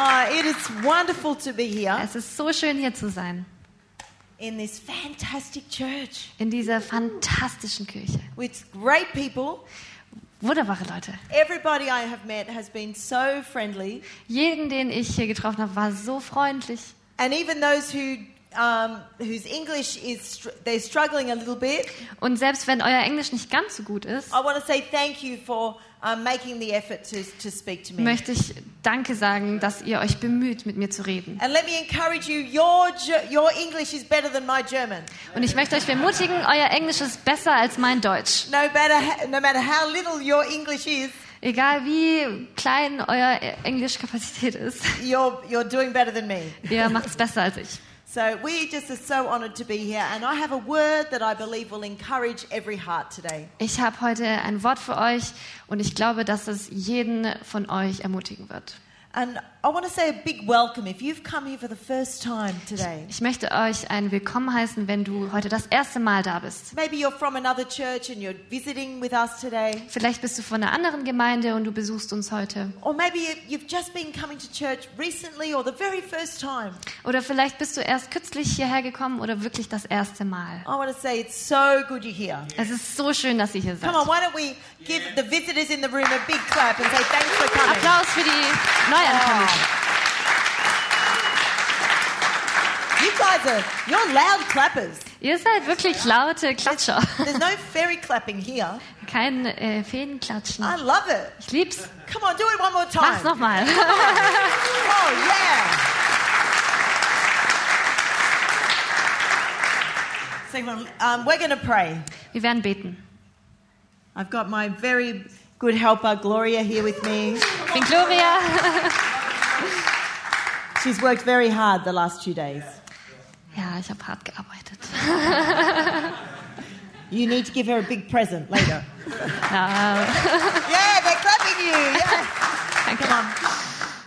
Oh, it is wonderful to be here Es ist so schön hier zu sein, in this fantastic church in dieser fantastischen Kirche. with great people. Wunderbare Leute. Everybody I have met has been so friendly, Jeden, den ich hier getroffen habe, war so freundlich. and even those who um, whose English is they're struggling a little bit. Und selbst wenn euer Englisch nicht ganz so gut ist, I want to say thank you for making the effort to, to speak to me. möchte ich Danke sagen, dass ihr euch bemüht, mit mir zu reden. And let me encourage you, your, Ge- your English is better than my German. Und ich möchte euch ermutigen, euer Englisch ist besser als mein Deutsch. No matter, no matter how little your English is, Egal wie klein euer Englischkapazität ist, you're, you're doing better than me. ihr macht es besser als ich. So we just are so honoured to be here, and I have a word that I believe will encourage every heart today. Ich habe heute ein Wort für euch und ich glaube, dass es jeden von euch ermutigen wird. And I want to say a big welcome if you've come here for the first time today. Ich möchte euch ein Willkommen heißen, wenn du heute das erste Mal da bist. Maybe you're from another church and you're visiting with us today. Vielleicht bist du von einer anderen Gemeinde und du besuchst uns heute. Or maybe you- you've just been coming to church recently or the very first time. Oder vielleicht bist du erst kürzlich hierher gekommen oder wirklich das erste Mal. I want to say it's so good you're here. Es ist so schön, dass ihr hier seid. Come on, why don't we give the visitors in the room a big clap and say thanks for coming. Applaus für die Neuankommenden. You guys are, you're loud clappers. Ihr seid wirklich laute Klatscher. There's no fairy clapping here. Kein äh, Fädenklatschen. I love it. Ich lieb's. Come on, do it one more time. Mach's nochmal. Oh, yeah. So, um, we're going to pray. Wir werden beten. I've got my very good helper, Gloria, here with me. Bin Gloria. She's worked very hard the last two days. Ja, ich habe hart gearbeitet. You need to give her a big present later. Yeah, they're clapping you. Yeah. danke. Come on.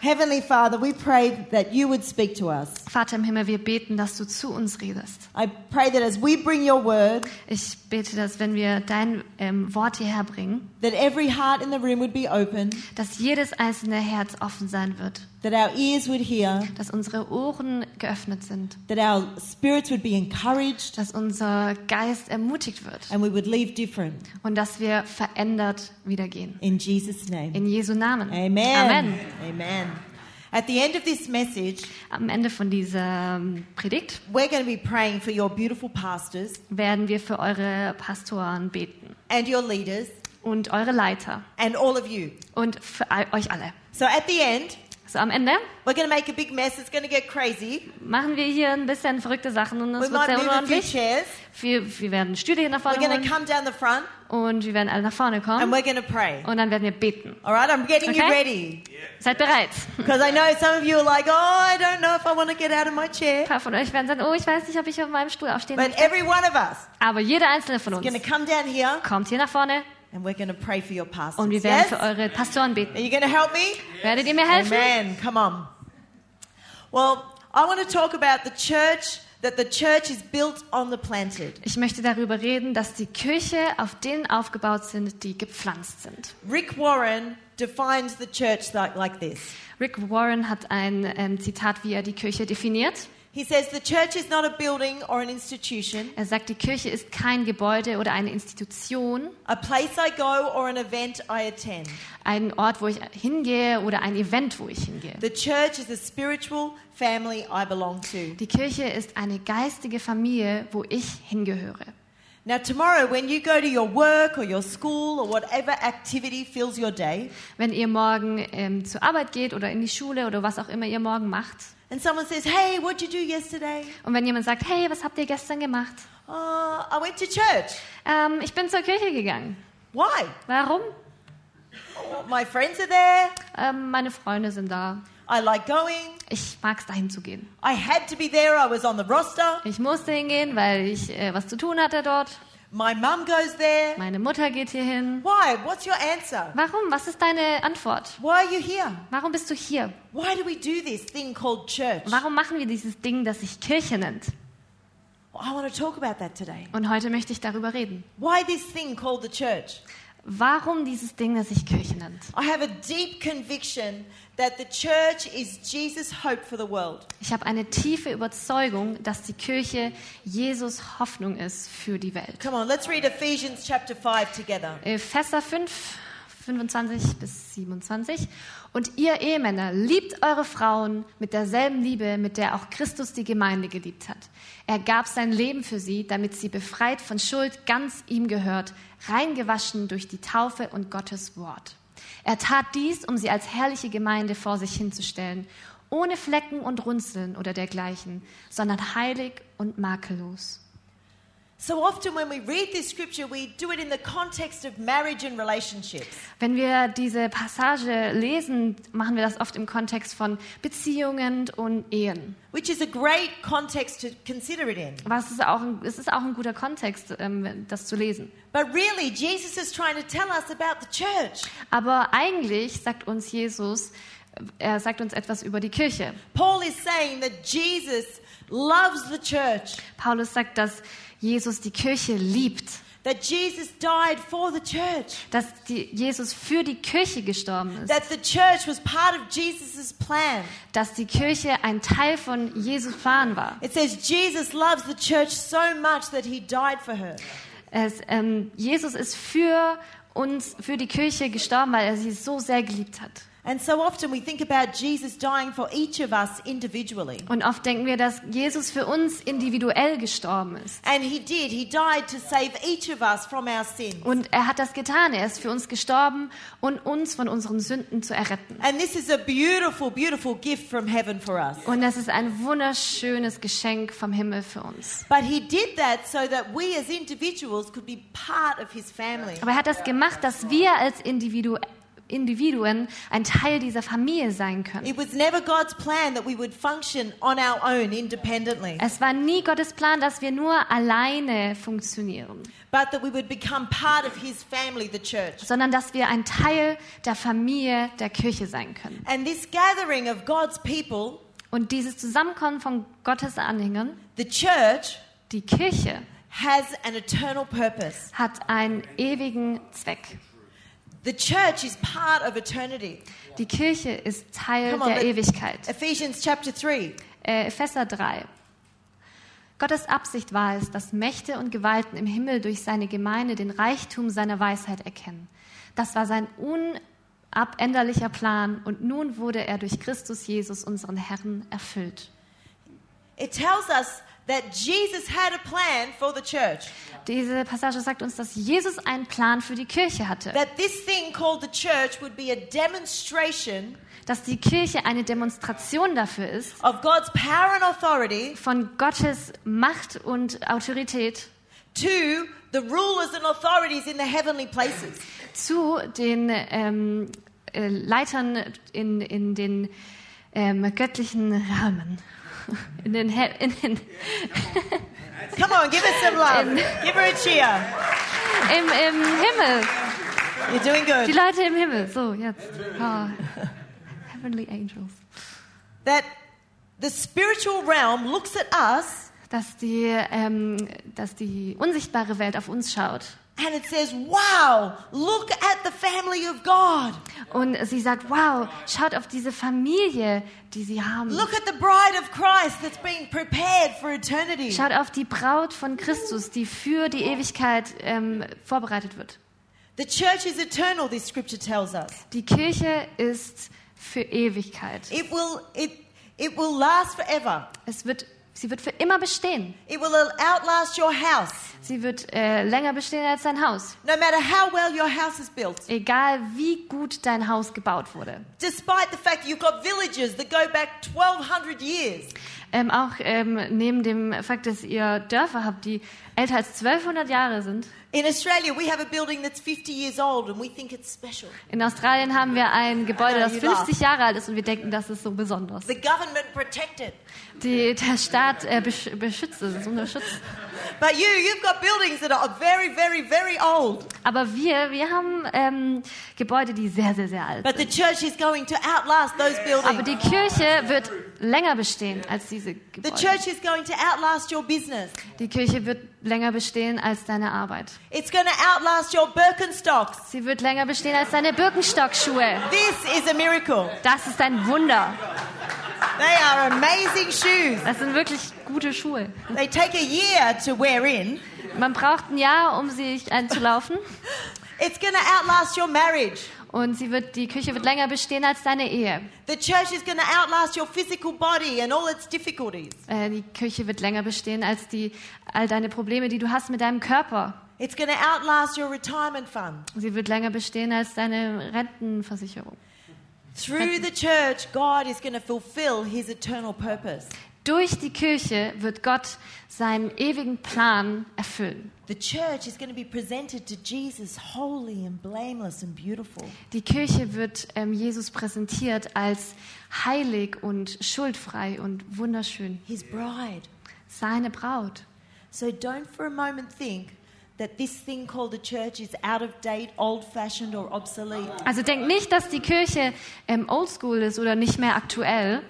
Heavenly Father, we pray that you would speak to us. Vater im Himmel, wir beten, dass du zu uns redest. I pray that as we bring your word, Ich bete, dass wenn wir dein ähm, Wort hierher bringen, that every heart in the room would be open, dass jedes einzelne Herz offen sein wird, that our ears would hear, dass unsere Ohren geöffnet sind, that our spirits would be encouraged, dass unser Geist ermutigt wird and we would leave different. und dass wir verändert wieder gehen. In Jesus' name. In Jesu Namen. Amen. Amen. Amen. At the end of this message, Am Ende von dieser ähm, Predigt we're going to be praying for your beautiful pastors werden wir für eure Pastoren beten and your leaders und eure Leiter and all of you. und für all, euch alle. So at the end, So am Ende we're to make a big mess. It's to get crazy. machen wir hier ein bisschen verrückte Sachen und We es wird might sehr move a few unordentlich. chairs. Wir, wir werden Stühle hier nach We're vorne to holen come down the front und wir werden alle nach vorne and kommen we're pray. und dann werden wir beten. All right, I'm getting you Okay. ready. Seid bereit. Because I know some of you are like, oh, I don't know if I want to get out of my chair. Ein paar von euch werden sagen, oh, ich weiß nicht, ob ich auf meinem Stuhl aufstehen But möchte. every one of us Aber jeder einzelne von is uns going to come down here kommt hier nach vorne and we're going to pray for your pastors. und wir werden Yes? für eure Pastoren Are beten. you going to help me? Werdet ihr mir helfen? Amen. Come on. Well, I want to talk about the church, that the church is built on the planted. Ich möchte darüber reden, dass die Kirche auf denen aufgebaut sind, die gepflanzt sind. Rick Warren defines the church like, like this. Rick Warren hat ein ähm, Zitat, wie er die Kirche definiert. He says, The church is not a building or an institution, Er sagt, die Kirche ist kein Gebäude oder eine Institution, a place I go or an event I attend. ein Ort, wo ich hingehe oder ein Event, wo ich hingehe. The church is a spiritual family I belong to. Die Kirche ist eine geistige Familie, wo ich hingehöre. Now, tomorrow, when you go to your work or your school or whatever activity fills your day, Wenn ihr morgen ähm, zur Arbeit geht oder in die Schule oder was auch immer ihr morgen macht and someone says, Hey, what'd you do yesterday? und wenn jemand sagt, hey, was habt ihr gestern gemacht? Oh, I went to church. Ähm, ich bin zur Kirche gegangen. Why? Warum? Oh, my friends are there. Ähm, meine Freunde sind da. I like going. Ich mag es, dahin zu gehen. I had to be there. I was on the roster. Ich musste hingehen, weil ich äh, was zu tun hatte dort. My mum goes there. Meine Mutter geht hier hin. Why? What's your answer? Warum? Was ist deine Antwort? Why are you here? Warum bist du hier? Why do we do this thing called church? Warum machen wir dieses Ding, das sich Kirche nennt? I want to talk about that today. Und heute möchte ich darüber reden. Why this thing called the church? Warum dieses Ding, das sich Kirche nennt. I have a deep conviction that the church is Jesus' hope for the world. Ich habe eine tiefe Überzeugung, dass die Kirche Jesus Hoffnung ist für die Welt. Come on, let's read Ephesians chapter 5 together. Epheser 5, 25 bis 27. Und ihr Ehemänner, liebt eure Frauen mit derselben Liebe, mit der auch Christus die Gemeinde geliebt hat. Er gab sein Leben für sie, damit sie befreit von Schuld ganz ihm gehört, reingewaschen durch die Taufe und Gottes Wort. Er tat dies, um sie als herrliche Gemeinde vor sich hinzustellen, ohne Flecken und Runzeln oder dergleichen, sondern heilig und makellos. So often, when we read this scripture, we do it in the context of marriage and relationships. Wenn wir diese Passage lesen, machen wir das oft im Kontext von Beziehungen und Ehen. Which is a great context to consider it in. Was ist auch ein, es ist auch ein guter Kontext, ähm, das zu lesen. But really, Jesus is trying to tell us about the church. Aber eigentlich sagt uns Jesus, er sagt uns etwas über die Kirche. Paul is saying that Jesus loves the church, Paulus sagt, dass Jesus die Kirche liebt, that Jesus died for the church, dass die, Jesus für die Kirche gestorben ist, that the church was part of Jesus' plan. dass die Kirche ein Teil von Jesus Plan war. It says Jesus loves the church so much that he died for her. Es, ähm, Jesus ist für uns, für die Kirche gestorben, weil er sie so sehr geliebt hat. And so often we think about Jesus dying for each of us individually. Und oft denken wir, dass Jesus für uns individuell gestorben ist. And he did. He died to save each of us from our sins. Und er hat das getan. Er ist für uns gestorben und uns von unseren Sünden zu erretten. And this is a beautiful, beautiful gift from heaven for us. Und das ist ein wunderschönes Geschenk vom Himmel für uns. But he did that so that we as individuals could be part of his family. Aber er hat das gemacht, dass wir als Individu Individuen ein Teil dieser Familie sein können. It was never God's plan that we would function on our own independently, Es war nie Gottes Plan, dass wir nur alleine funktionieren, but that we would become part of his family, the church. sondern dass wir ein Teil der Familie der Kirche sein können. And this gathering of God's people, Und dieses Zusammenkommen von Gottes Anhängern, the church, die Kirche, has an eternal purpose. hat einen ewigen Zweck. The church is part of eternity. Die Kirche ist Teil on, der Ewigkeit. Ephesians chapter 3. Äh, Epheser 3. Gottes Absicht war es, dass Mächte und Gewalten im Himmel durch seine Gemeinde den Reichtum seiner Weisheit erkennen. Das war sein unabänderlicher Plan und nun wurde er durch Christus Jesus, unseren Herrn, erfüllt. It tells us that Jesus had a plan for the church. Diese Passage sagt uns, dass Jesus einen Plan für die Kirche hatte, That this thing called the church would be a demonstration dass die Kirche eine Demonstration dafür ist, of God's power and authority von Gottes Macht und Autorität to the rulers and authorities in the heavenly places. zu den ähm, äh, Leitern in, in den ähm, göttlichen Rahmen. In den, He in den, Come on, give us some love. Give her a cheer. im, Im Himmel. You're doing Die good. Leute im Himmel. So, jetzt. Ah. Heavenly Angels. That the spiritual realm looks at us Dass die, ähm, dass die unsichtbare Welt auf uns schaut. And it says, wow, look at the family of God. Und sie sagt, wow, schaut auf diese Familie, die sie haben. Look at the bride of Christ that's being prepared for eternity. Schaut auf die Braut von Christus, die für die Ewigkeit ähm, vorbereitet wird. The church is eternal, this scripture tells us. Die Kirche ist für Ewigkeit. It will, it, it will last forever. Es wird, sie wird für immer bestehen. It will outlast your house. Sie wird äh, länger bestehen als dein Haus. No matter how well your house is built. Egal wie gut dein Haus gebaut wurde. Despite the fact that you've got villages that go back 1200 years. Ähm, auch ähm, neben dem Fakt, dass ihr Dörfer habt, die älter als 1200 Jahre sind. In Australia, we have a building that's 50 years old and we think it's special. In Australien haben wir ein Gebäude, das you laugh. 50 Jahre alt ist und wir denken, das ist so besonders. The government protected. Die, der Staat äh, besch beschützt es, ist unter Schutz. But you, you've got buildings that are very, very, very old. Aber wir, wir haben ähm, Gebäude, die sehr, sehr, sehr alt But sind. the church is going to outlast those Aber buildings. die Kirche wird länger bestehen als diese The Gebäude. church is going to outlast your business. Die Kirche wird länger bestehen als deine Arbeit. It's going to outlast your Birkenstocks. Sie wird länger bestehen als deine Birkenstock-Schuhe. This is a miracle. Das ist ein Wunder. They are amazing shoes. Das sind wirklich gute Schuhe. They take a year to wear in. Man braucht ein Jahr, um sich einzulaufen. It's going to outlast your marriage. Und sie wird, die Küche wird länger bestehen als deine Ehe. The church is going to outlast your physical body and all its difficulties. Äh, die Küche wird länger bestehen als die, all deine Probleme, die du hast mit deinem Körper. It's going to outlast your retirement fund. Sie wird länger bestehen als deine Rentenversicherung. Through the church, God is going to fulfill his eternal purpose. Durch die Kirche wird Gott seinen ewigen Plan erfüllen. The church is going to be presented to Jesus holy and blameless and beautiful. Die Kirche wird ähm, Jesus präsentiert als heilig und schuldfrei und wunderschön. His bride. Seine Braut. So don't for a moment think that this thing called the church is out of date, old fashioned, or obsolete. Also denkt nicht, dass die Kirche ähm, oldschool ist oder nicht mehr aktuell.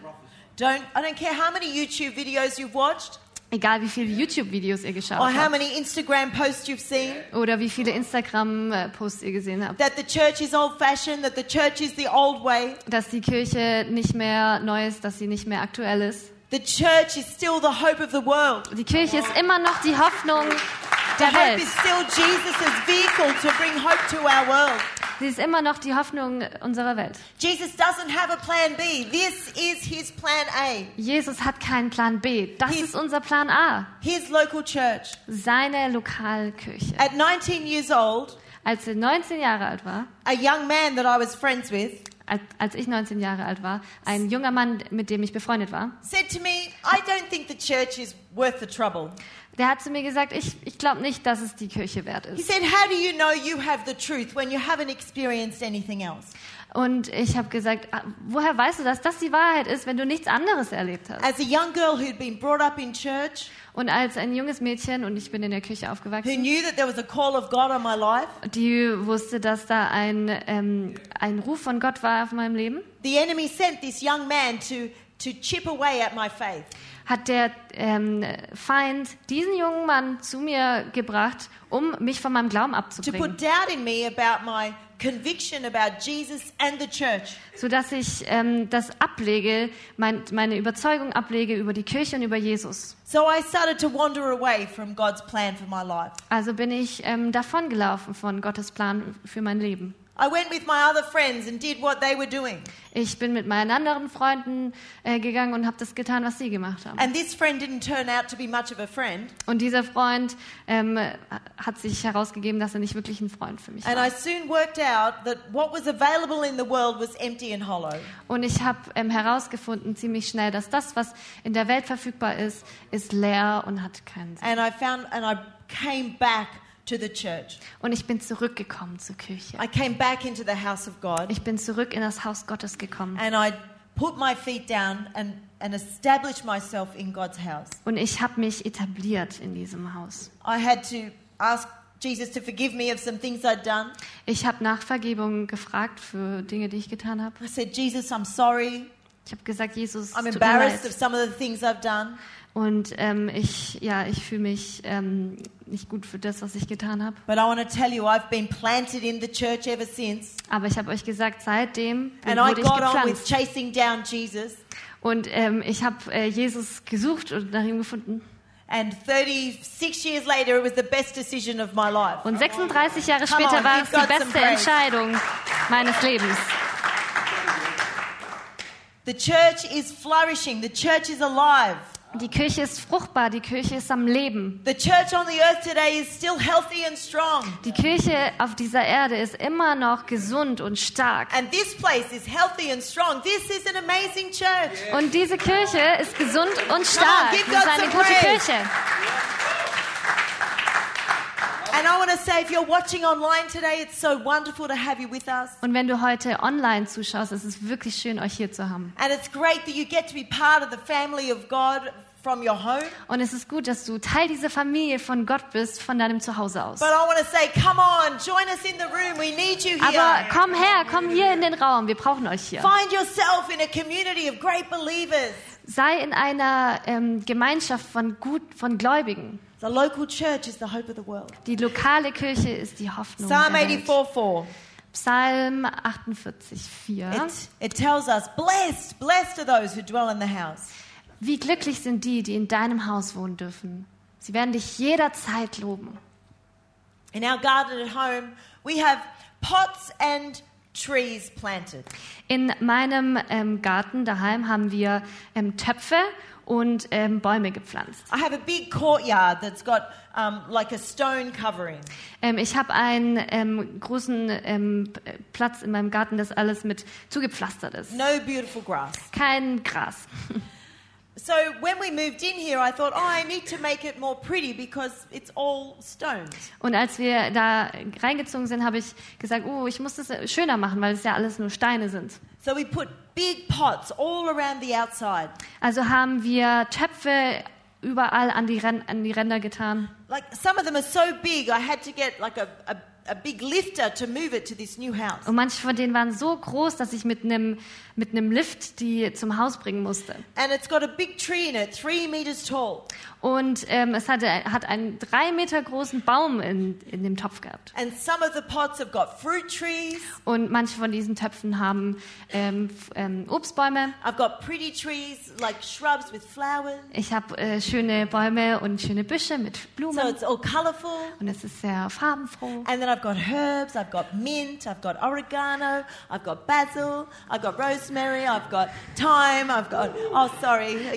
Don't, I don't care how many YouTube videos you've watched Egal wie viele YouTube-Videos ihr geschaut or how habt many Instagram posts you've seen, oder wie viele Instagram-Posts ihr gesehen habt. that the church is old fashioned, that the church is the old way. Dass die Kirche nicht mehr neu ist, dass sie nicht mehr aktuell ist. The church is still the hope of the world. Die Kirche ist immer noch die Hoffnung der Welt. Sie ist immer noch die Hoffnung unserer Welt. Jesus doesn't have a plan B. This is his plan A. Jesus hat keinen Plan B. Das ist unser Plan A. His local church. Seine Lokalkirche. At 19 years old, Als er 19 Jahre alt war, a young man that I was friends with als, als ich 19 Jahre alt war, ein junger Mann, mit dem ich befreundet war, said to me, I don't think the church is worth the trouble. Der hat zu mir gesagt, ich, ich glaube nicht, dass es die Kirche wert He ist. said, How do you know you have the truth when you haven't experienced anything else? Und ich habe gesagt, "Ah, woher weißt du, dass das die Wahrheit ist, wenn du nichts anderes erlebt hast? As a young girl who'd been brought up in church, Und als ein junges Mädchen, und ich bin in der Kirche who aufgewachsen, knew that there was a call of God on my life, die wusste, dass da ein, ähm, ein Ruf von Gott war auf meinem Leben, the enemy sent this young man to, to chip away at my faith. Hat der ähm, Feind diesen jungen Mann zu mir gebracht, um mich von meinem Glauben abzubringen. sodass ich ähm, das ablege, mein, meine Überzeugung ablege über die Kirche und über Jesus. So I started to wander away from God's plan for my life. Also bin ich ähm, davongelaufen von Gottes Plan für mein Leben. I went with my other friends and did what they were doing. Ich bin mit meinen anderen Freunden äh, gegangen und habe das getan, was sie gemacht haben. And this friend didn't turn out to be much of a friend. Und dieser Freund ähm, hat sich herausgegeben, dass er nicht wirklich ein Freund für mich And war. I soon worked out that what was available in the world was empty and hollow. Und ich habe ähm, herausgefunden ziemlich schnell, dass das, was in der Welt verfügbar ist, ist leer und hat keinen Sinn. And I found and I came back to the church. Und ich bin zurückgekommen zur Kirche. I came back into the house of God Ich bin zurück in das Haus Gottes gekommen. and I put my feet down and, and established myself in God's house. Und ich habe mich etabliert in diesem Haus. I had to ask Jesus to forgive me of some things I'd done. Ich habe nach Vergebung gefragt für Dinge, die ich getan habe. I said, Jesus, I'm sorry. Ich habe gesagt, Jesus, I'm embarrassed of some of the things I've done. Und ähm, ich, ja, ich fühle mich ähm, nicht gut für das, was ich getan habe. But I want to tell you, I've been planted in the church ever since. Aber ich habe euch gesagt, seitdem And I wurde ich got on with gepflanzt. chasing down Jesus. Und ähm, ich habe äh, Jesus gesucht und nach ihm gefunden. And 36 years later, it was the best decision of my life. Und 36 Jahre später on, war es die beste. Entscheidung meines Lebens. The church is flourishing. The church is alive. Die Kirche ist fruchtbar, die Kirche ist am Leben. The church on the earth today is still healthy and strong. Die Kirche auf dieser Erde ist immer noch gesund und stark. And this place is healthy and strong. This is an amazing church. Und diese Kirche ist gesund und stark. give Wir God sind eine gute praise. Kirche. Und wenn du heute online zuschaust, ist es wirklich schön, euch hier zu haben. And it's great that you get to be part of the family of God from your home. Und es ist gut, dass du Teil dieser Familie von Gott bist, von deinem Zuhause aus. But I want to say, come on, join us in the room. We need you Aber here. komm her, komm hier in den Raum. Wir brauchen euch hier. Find yourself in a community of great believers. Sei in einer ähm, Gemeinschaft von gut, von Gläubigen. The local church is the hope of the world. Die lokale Kirche ist die Hoffnung Psalm der Welt. 84 4. Psalm 48, 4. It, it tells us, Blessed, blessed are those who dwell in the house. Wie glücklich sind die, die in deinem Haus wohnen dürfen. Sie werden dich jederzeit loben. In our garden at home, we have pots and trees planted. In meinem ähm, Garten daheim haben wir ähm, Töpfe und ähm, Bäume gepflanzt. I have a big courtyard that's got um, like a stone covering. Ähm, ich habe einen ähm, großen ähm, Platz in meinem Garten, das alles mit zugepflastert ist. No beautiful grass. Kein Gras. So when we moved in here, I thought, oh, I need to make it more pretty because it's all stones. Und als wir da reingezogen sind, habe ich gesagt, oh, ich muss das schöner machen, weil es ja alles nur Steine sind. So we put big pots all around the outside. Also haben wir Töpfe überall an die, Ren an die Ränder getan. Like some of them are so big, I had to get like a, a, a big lifter to move it to this new house. Und manche von denen waren so groß, dass ich mit einem mit einem Lift die zum Haus bringen musste. And it's got a big tree in it, three meters tall. Und ähm, es hatte, hat einen drei Meter großen Baum in, in dem Topf gehabt. And some of the pots have got fruit trees. Und manche von diesen Töpfen haben ähm, ähm, Obstbäume. I've got pretty trees, like shrubs with flowers. Ich habe äh, schöne Bäume und schöne Büsche mit So Blumen. it's all colourful. Und es ist sehr farbenfroh. And then I've got herbs, I've got mint, I've got oregano, I've got basil, I've got rosemary, I've got thyme, I've got, oh, sorry,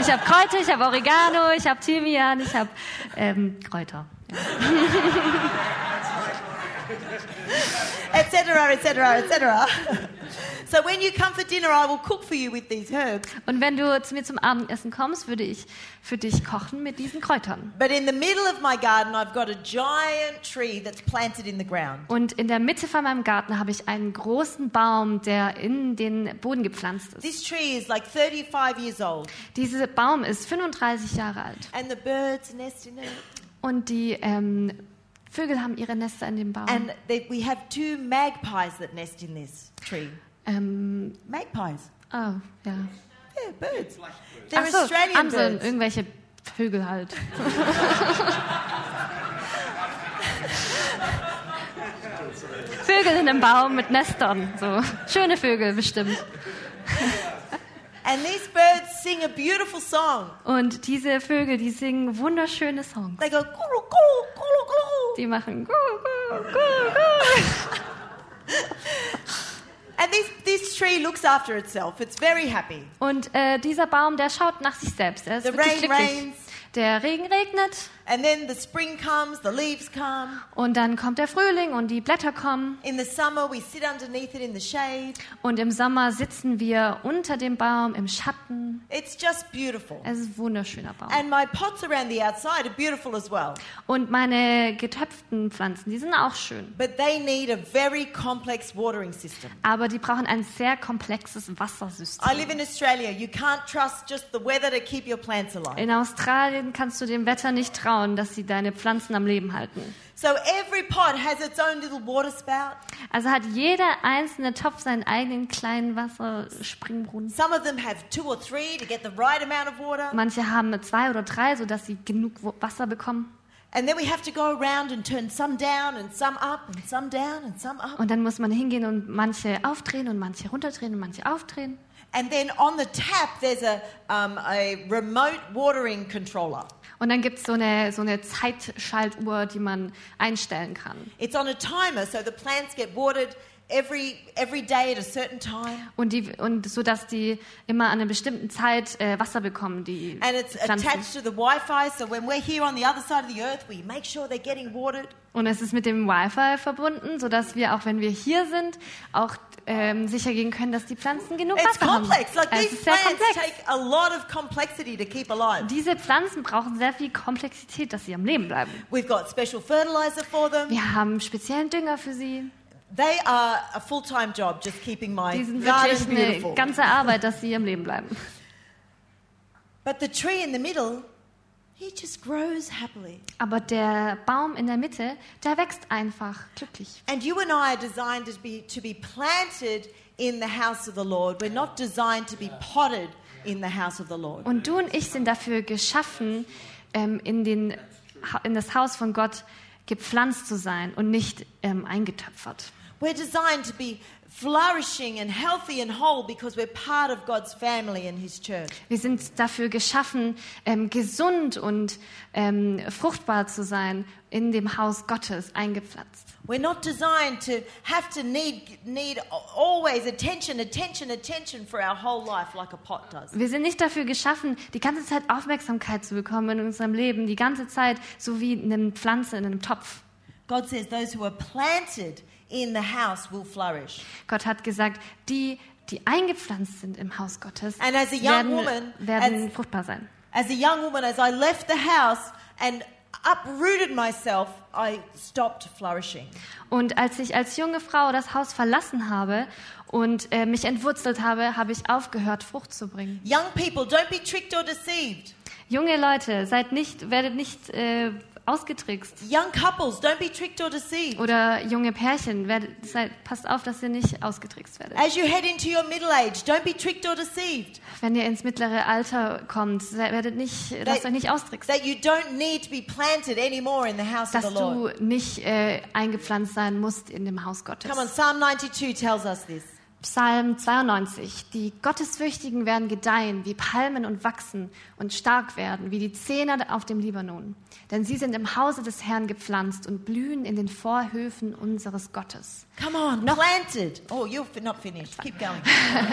Ich habe Kräuter, ich habe Oregano, ich habe Thymian, ich habe ähm, Kräuter. etc., etc., etc. So when you come for dinner, I will cook for you with these herbs. Und wenn du zu mir zum Abendessen kommst, würde ich für dich kochen mit diesen Kräutern. But in the middle of my garden, I've got a giant tree that's planted in the ground. Und in der Mitte von meinem Garten habe ich einen großen Baum, der in den Boden gepflanzt ist. This tree is like 35 years old, Dieser Baum ist 35 Jahre alt. and the birds nest in it. Und die ähm, Vögel haben ihre Nester in dem Baum. And they, we have two magpies that nest in this tree. Ähm, Magpies. oh, ja. Yeah, birds. They're Ach so, Australian Amseln, birds. irgendwelche Vögel halt. Vögel in einem Baum mit Nestern. So. Schöne Vögel bestimmt. And these birds sing a beautiful song. Und diese Vögel, die singen wunderschöne Songs. They go, guru, guru, guru, guru. Die machen gu, gu, gu, gu. And this, this tree looks after itself. It's very happy. Und äh, dieser Baum, der schaut nach sich selbst. Er ist The wirklich rain glücklich. rains. Der Regen regnet And then the spring comes, the leaves come. und dann kommt der Frühling und die Blätter kommen. In the summer, we sit underneath it in the shade. Und im Sommer sitzen wir unter dem Baum im Schatten. It's just beautiful. Es ist ein wunderschöner Baum. And my pots around the outside are beautiful as well. Und meine getöpften Pflanzen, die sind auch schön. But they need a very complex watering system. Aber die brauchen ein sehr komplexes I Wassersystem. live in Australia. You can't trust just the weather to keep your plants alive. In Australien kannst du dem Wetter nicht trauen, dass sie deine Pflanzen am Leben halten. So every pot has its own little water spout. Also hat jeder einzelne Topf seinen eigenen kleinen Wasserspringbrunnen. Some of them have two or three to get the right amount of water. Manche haben zwei oder drei, sodass sie genug Wasser bekommen. And then we have to go around and turn some down and some up and some down and some up. Und dann muss man hingehen und manche aufdrehen und manche runterdrehen und manche aufdrehen. And then on the tap, there's a, um, a remote watering controller. Und dann gibt es so eine, so eine Zeitschaltuhr, die man einstellen kann. It's on a timer, so the plants get watered every, every day at a certain time. Und, die, und so, dass die immer an einer bestimmten Zeit äh, Wasser bekommen, die And it's Pflanzen. attached to the Wi Fi, so when we're here on the other side of the earth, we make sure they're getting watered. Und es ist mit dem Wi-Fi verbunden, sodass wir, auch wenn wir hier sind, auch ähm, sicher gehen können, dass die Pflanzen genug It's Wasser haben. Like es ist sehr komplex. take a lot of complexity to keep alive. Diese Pflanzen brauchen sehr viel Komplexität, dass sie am Leben bleiben. We've got special fertilizer for them. Wir haben speziellen Dünger für sie. They are a full time job just keeping my Die sind garden wirklich eine beautiful. ganze Arbeit, dass sie am Leben bleiben. But the tree in the middle, he just grows happily. Aber der Baum in der Mitte, der wächst einfach glücklich. And you and I are designed to be, to be planted in the house of the Lord. We're not designed to be potted in the house of the Lord. Und du und ich sind dafür geschaffen, ähm, in, den, in das Haus von Gott gepflanzt zu sein und nicht ähm, eingetöpfert. We're designed to be flourishing and healthy and whole because we're part of God's family and His church. Wir sind dafür geschaffen, ähm, gesund und ähm, fruchtbar zu sein, in dem Haus Gottes eingepflanzt. We're not designed to have to need, need always attention, attention, attention for our whole life like a pot does. Wir sind nicht dafür geschaffen, die ganze Zeit Aufmerksamkeit zu bekommen in unserem Leben, die ganze Zeit so wie eine Pflanze in einem Topf. God says those who are planted in the house will flourish. Gott hat gesagt, die, die eingepflanzt sind im Haus Gottes, And as a young werden, woman, werden as- fruchtbar sein. As a young woman, as I left the house and uprooted myself, I stopped flourishing. Und als ich als junge Frau das Haus verlassen habe und äh, mich entwurzelt habe, habe ich aufgehört, Frucht zu bringen. Young people, don't be tricked or deceived. Junge Leute, seid nicht, werdet nicht äh, ausgetrickst. Young couples, don't be tricked or deceived. Oder junge Pärchen, werdet, seid, passt auf, dass ihr nicht ausgetrickst werdet. As you head into your middle age, don't be tricked or deceived. Wenn ihr ins mittlere Alter kommt, se- werdet nicht, lasst euch nicht austricksen. That you don't need to be planted anymore in the house of Dass the Lord. du nicht äh, eingepflanzt sein musst in dem Haus Gottes. Come on, Psalm 92 tells us this. Psalm 92. Die Gottesfürchtigen werden gedeihen wie Palmen und wachsen und stark werden wie die Zähne auf dem Libanon. Denn sie sind im Hause des Herrn gepflanzt und blühen in den Vorhöfen unseres Gottes. Come on, planted. Oh, you're not finished. Keep going.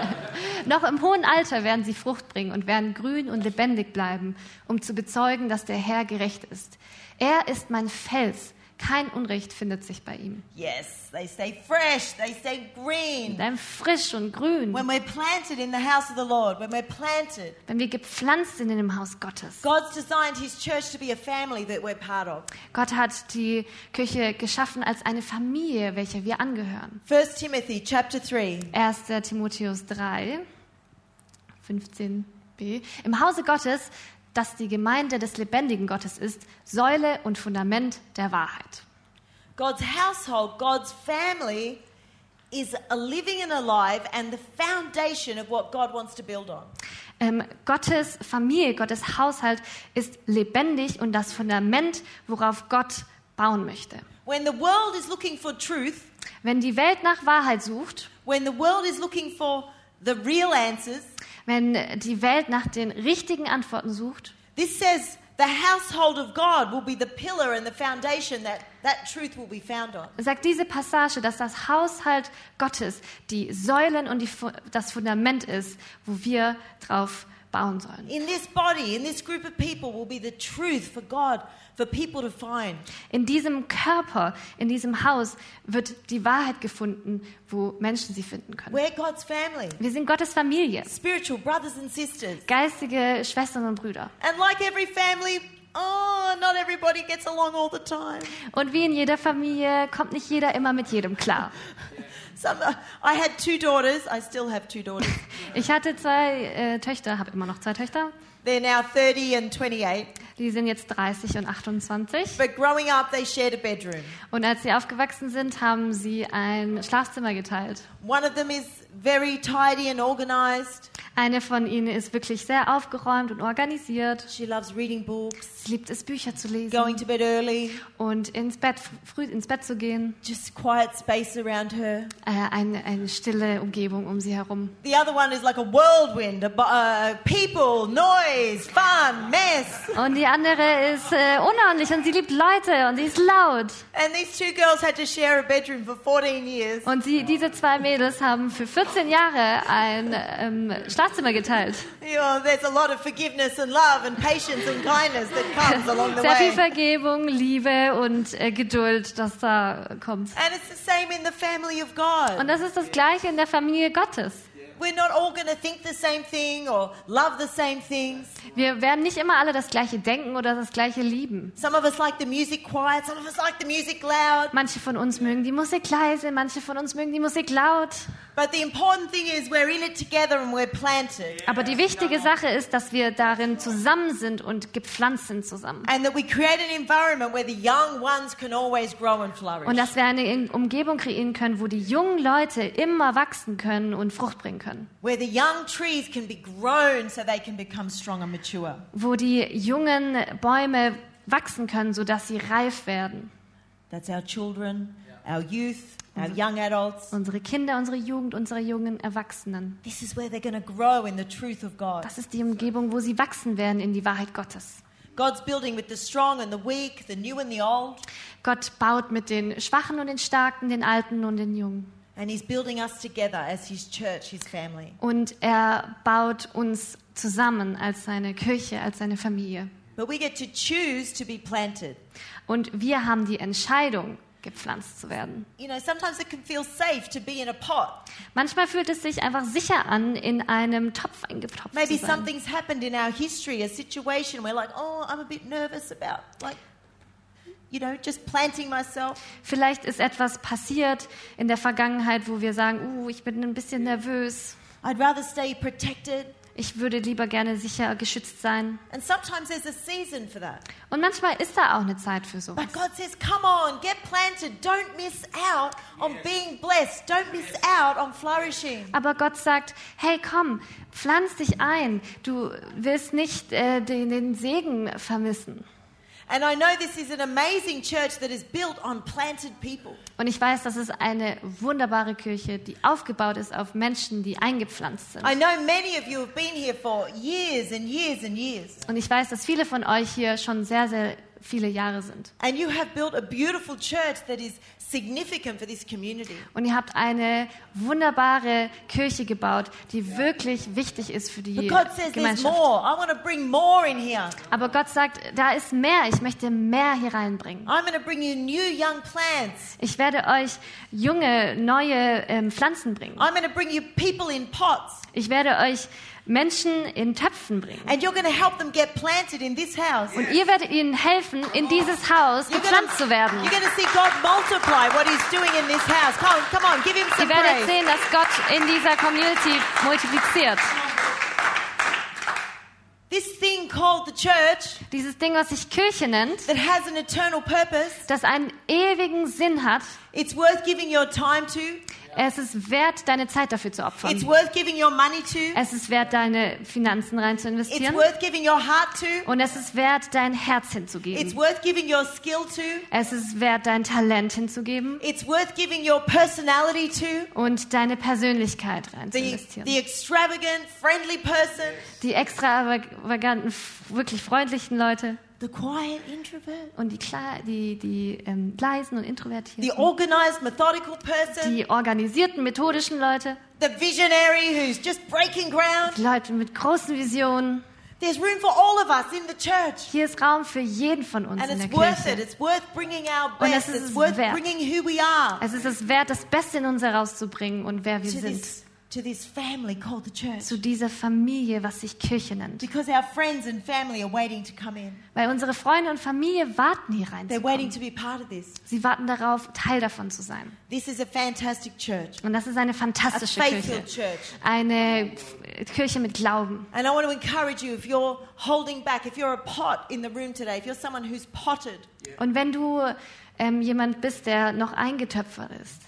Noch im hohen Alter werden sie Frucht bringen und werden grün und lebendig bleiben, um zu bezeugen, dass der Herr gerecht ist. Er ist mein Fels. Kein Unrecht findet sich bei ihm. Yes, they stay fresh, they stay green. Dann frisch und grün, When we're planted in the house of the Lord, when we're planted, wenn wir gepflanzt sind in dem Haus Gottes. God's designed His church to be a family that we're part of. Gott hat die Kirche geschaffen als eine Familie, welcher wir angehören. 1 Timothy chapter 3. 1. Timotheus 3, 15b. Im Hause Gottes, das die Gemeinde des lebendigen Gottes ist, Säule und Fundament der Wahrheit. God's household, God's family is a living and alive and the foundation of what God wants to build on. Ähm, Gottes Familie, Gottes Haushalt ist lebendig und das Fundament, worauf Gott bauen möchte. When the world is looking for truth, Wenn die Welt nach Wahrheit sucht, when the world is looking for the real answers, wenn die Welt nach den richtigen Antworten sucht, this says the household of God will be the pillar and the foundation that that truth will be found on. sagt diese Passage, dass das Haushalt Gottes die Säulen und die, das Fundament ist, wo wir drauf bauen sollen. In this body, in this group of people, will be the truth for God, for people to find. In diesem Körper, in diesem Haus wird die Wahrheit gefunden, wo Menschen sie finden können. We're God's family, Wir sind Gottes Familie, spiritual brothers and sisters. geistige Schwestern und Brüder. And like every family, oh, not everybody gets along all the time. Und wie in jeder Familie kommt nicht jeder immer mit jedem klar. Some, I had two daughters. I still have two daughters. Ich hatte zwei äh, Töchter, habe immer noch zwei Töchter. They're now 30 and 28. Die sind jetzt 30 und 28. But growing up, they shared a bedroom. Und als sie aufgewachsen sind, haben sie ein Schlafzimmer geteilt. One of them is very tidy and organized. Eine von ihnen ist wirklich sehr aufgeräumt und organisiert. She loves reading books, Sie liebt es, Bücher zu lesen going to bed early, und ins Bett, früh ins Bett zu gehen. just quiet space around her. Äh, eine, eine stille Umgebung um sie herum. The other one is like a whirlwind, a, uh, people, noise, fun, mess. Und die andere ist äh, unordentlich und sie liebt Leute und sie ist laut. And these two girls had to share a bedroom for 14 years. Und sie, diese zwei Mädels haben für 14 Jahre ein ähm, Schlafzimmer geteilt. You know, there's a lot of forgiveness and love and patience and kindness that comes along the Sehr viel way. Vergebung, Liebe und äh, Geduld, das da kommt. And it's the same in the family of God. Und das ist das Gleiche in der Familie Gottes. We're not all going to think the same thing or love the same things. Wir werden nicht immer alle das Gleiche denken oder das Gleiche lieben. Manche von uns mögen die Musik leise, manche von uns mögen die Musik laut. But the important thing is we're in it together and we're planted. Aber die wichtige Sache ist, dass wir darin zusammen sind und gepflanzt sind zusammen. And that we create an environment where the young ones can always grow and flourish. Und dass wir eine Umgebung kreieren können, wo die jungen Leute immer wachsen können und Frucht bringen können. Wo die jungen Bäume wachsen können, sodass sie reif werden. That's our children, our youth, our young adults. Unsere Kinder, unsere Jugend, unsere jungen Erwachsenen. This is where they're going to grow in the truth of God. Das ist die Umgebung, wo sie wachsen werden in die Wahrheit Gottes. God's building with the strong and the weak, the new and the old. Gott baut mit den Schwachen und den Starken, den Alten und den Jungen. And He's building us together as His church, His family. Und er baut uns zusammen als seine Kirche, als seine Familie. But we get to choose to be planted. Und wir haben die Entscheidung, gepflanzt zu werden. You know, sometimes it can feel safe to be in a pot. Manchmal fühlt es sich einfach sicher an, in einem Topf eingetopft Maybe zu sein. something's happened in our history, a situation where, like, oh, I'm a bit nervous about, like, you know, just planting myself. Vielleicht ist etwas passiert in der Vergangenheit, wo wir sagen, uh, ich bin ein bisschen nervös. I'd rather stay protected. Ich würde lieber gerne sicher geschützt sein. And sometimes there's a season for that. Und manchmal ist da auch eine Zeit für sowas. But God says, come on, get planted. Don't miss out on being blessed. Don't miss out on flourishing. Aber Gott sagt, hey komm, pflanz dich ein. Du wirst nicht äh, den, den Segen vermissen. And I know this is an amazing church that is built on planted people. Und ich weiß, das ist eine wunderbare Kirche, die aufgebaut ist auf Menschen, die eingepflanzt sind. I know many of you have been here for years and years and years. Und ich weiß, dass viele von euch hier schon sehr, sehr viele Jahre sind. And you have built a beautiful church that is significant for this community. Und ihr habt eine wunderbare Kirche gebaut, die wirklich wichtig ist für die But God says there's Gemeinschaft. more. I want to bring more in here. Aber Gott sagt, da ist mehr. Ich möchte mehr hier reinbringen. I'm going to bring you new young plants. Ich werde euch junge, neue ähm, Pflanzen bringen. I'm going to bring you people in pots. Ich werde euch Menschen in Töpfen bringen. And you're going to help them get planted in this house. Und ihr werdet ihnen helfen, in dieses Haus gepflanzt zu werden. you're gonna see God multiply what He's doing in this house. Come on, come on, give Him Ihr some werdet sehen, dass Gott in dieser Community multipliziert. This thing called the church Dieses Ding, was sich Kirche nennt, that has an eternal purpose, das einen ewigen Sinn hat, it's worth giving your time to, es ist wert, deine Zeit dafür zu opfern. it's worth giving your money to, Es ist wert, deine Finanzen rein zu it's investieren. worth giving your heart to, Und es ist wert, dein Herz it's hinzugeben. worth giving your skill to, Es ist wert, dein Talent hinzugeben it's worth giving your personality to. und deine Persönlichkeit rein zu investieren. the extravagant, friendly person, Die extravaganten, wirklich freundlichen Leute the quiet introvert, und die, klar, die, die ähm, leisen und the introvertierten, organized, methodical person, die organisierten, methodischen Leute, the visionary who's just breaking ground. die Leute mit großen Visionen. There's room for all of us in the church. Hier ist Raum für jeden von uns And in der it's worth it. Kirche. It's worth bringing our Und best. es ist It's es worth wert. bringing who we are Es ist es wert, das Beste in uns herauszubringen und wer wir sind. this, to this family called the church. Zu dieser Familie, was sich Kirche nennt. Because our friends and family are waiting to come in. Weil unsere Freunde und Familie warten hier rein. They're waiting to be part of this. Sie warten darauf, Teil davon zu sein. This is a fantastic church, Und das ist eine a fantastische faithful Kirche. church. Eine Kirche mit Glauben. And I want to encourage you if you're holding back, if you're a pot in the room today, if you're someone who's potted, Und wenn du ähm, jemand bist, der noch eingetöpfert ist,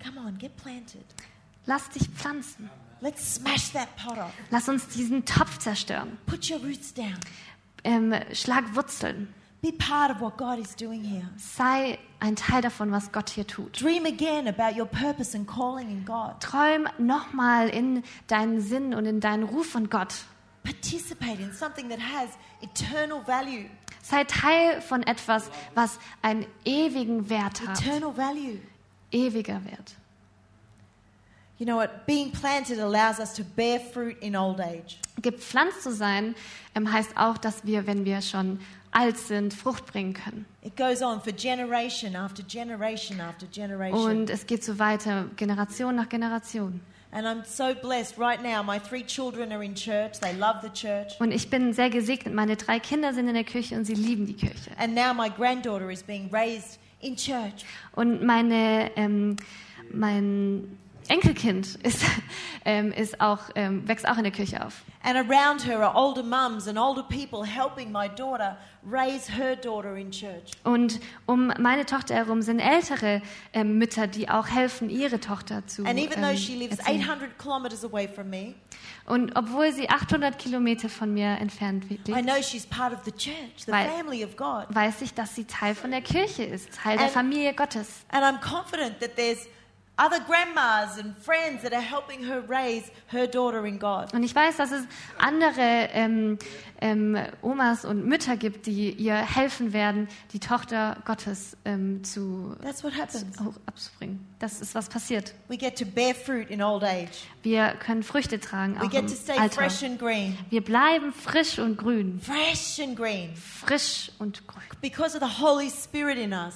come on, get planted. Lass dich pflanzen. Let's smash that pot off. Lass uns diesen Topf zerstören. Put your roots down. Ähm, schlag Wurzeln. Be part of what God is doing here. Sei ein Teil davon, was Gott hier tut. Dream again about your purpose and calling in God. Träum nochmal in deinen Sinn und in deinen Ruf von Gott. Participate in something that has eternal value. Sei Teil von etwas, was einen ewigen Wert hat. Eternal value. Ewiger Wert. You know what? Being planted allows us to bear fruit in old age. Gepflanzt zu sein ähm, heißt auch, dass wir, wenn wir schon alt sind, Frucht bringen können. It goes on for generation after generation after generation. Und es geht so weiter, Generation nach Generation. And I'm so blessed right now. My three children are in church. They love the church. Und ich bin sehr gesegnet. Meine drei Kinder sind in der Kirche und sie lieben die Kirche. And now my granddaughter is being raised in church. Und meine, ähm, mein Enkelkind ist, ähm, ist auch, ähm, wächst auch in der Kirche auf. And around her are older mums and older people helping my daughter raise her daughter in church. Und um meine Tochter herum sind ältere ähm, Mütter, die auch helfen, ihre Tochter zu And even though ähm, she lives erziehen. 800 kilometers away from me, Und obwohl sie 800 Kilometer von mir entfernt lebt, I know she's part of the church, the Weil- family of God. weiß ich, dass sie Teil von der Kirche ist, Teil der And- Familie Gottes. And I'm confident that there's other grandmas and friends that are helping her raise her daughter in God. Und ich weiß, dass es andere ähm, ähm, Omas und Mütter gibt, die ihr helfen werden, die Tochter Gottes ähm, zu That's what happens. hoch abzubringen. Das ist, was passiert. We get to bear fruit in old age. Wir können Früchte tragen, We auch im get to stay Alter. fresh and green. Wir bleiben frisch und grün. Fresh and green. Frisch und grün. Because of the Holy Spirit in us.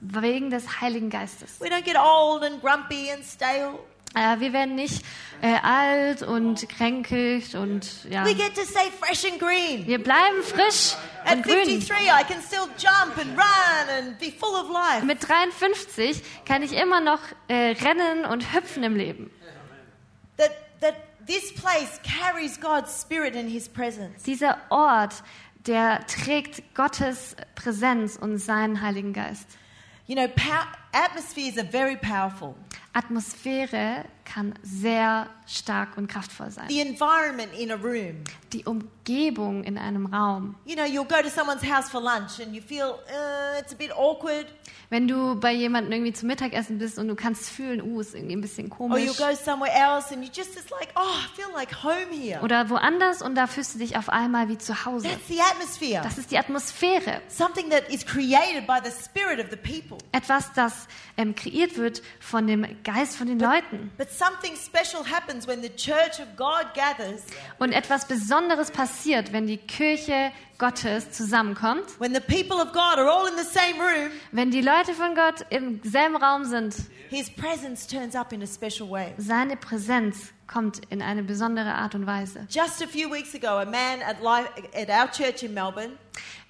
Wegen des Heiligen Geistes. We don't get old and grumpy and stale. Äh, wir werden nicht äh, alt und kränkelt und ja. We get to stay fresh and green. Wir bleiben frisch und At grün. 53, I can still jump and run and be full of life. Mit 53 kann ich immer noch äh, rennen und hüpfen im Leben. That, that this place carries God's Spirit and His presence. Dieser Ort, der trägt Gottes Präsenz und seinen Heiligen Geist. You know, pow- atmospheres are very powerful. Atmosphäre kann sehr stark und kraftvoll sein. The environment in a room. Die Umgebung in einem Raum. You know, you'll go to someone's house for lunch and you feel uh, it's a bit awkward. Wenn du bei jemandem irgendwie zum Mittagessen bist und du kannst fühlen, uh, ist irgendwie ein bisschen Or you'll komisch. go somewhere else and you just, it's like, oh, I feel like home here. Oder woanders und da fühlst du dich auf einmal wie zu Hause. That's the atmosphere. Das ist die Atmosphäre. Something that is created by the Spirit of the people. Etwas, das ähm, kreiert wird von dem Geist von den Leuten. But something special happens when the church of God gathers, Und etwas Besonderes passiert, wenn die Kirche Gottes zusammenkommt. when the people of God are all in the same room, Wenn die Leute von Gott im selben Raum sind, His presence turns up in a special way. seine Präsenz kommt in eine besondere Art und Weise. Just a few weeks ago, a man at, life, at our church in Melbourne,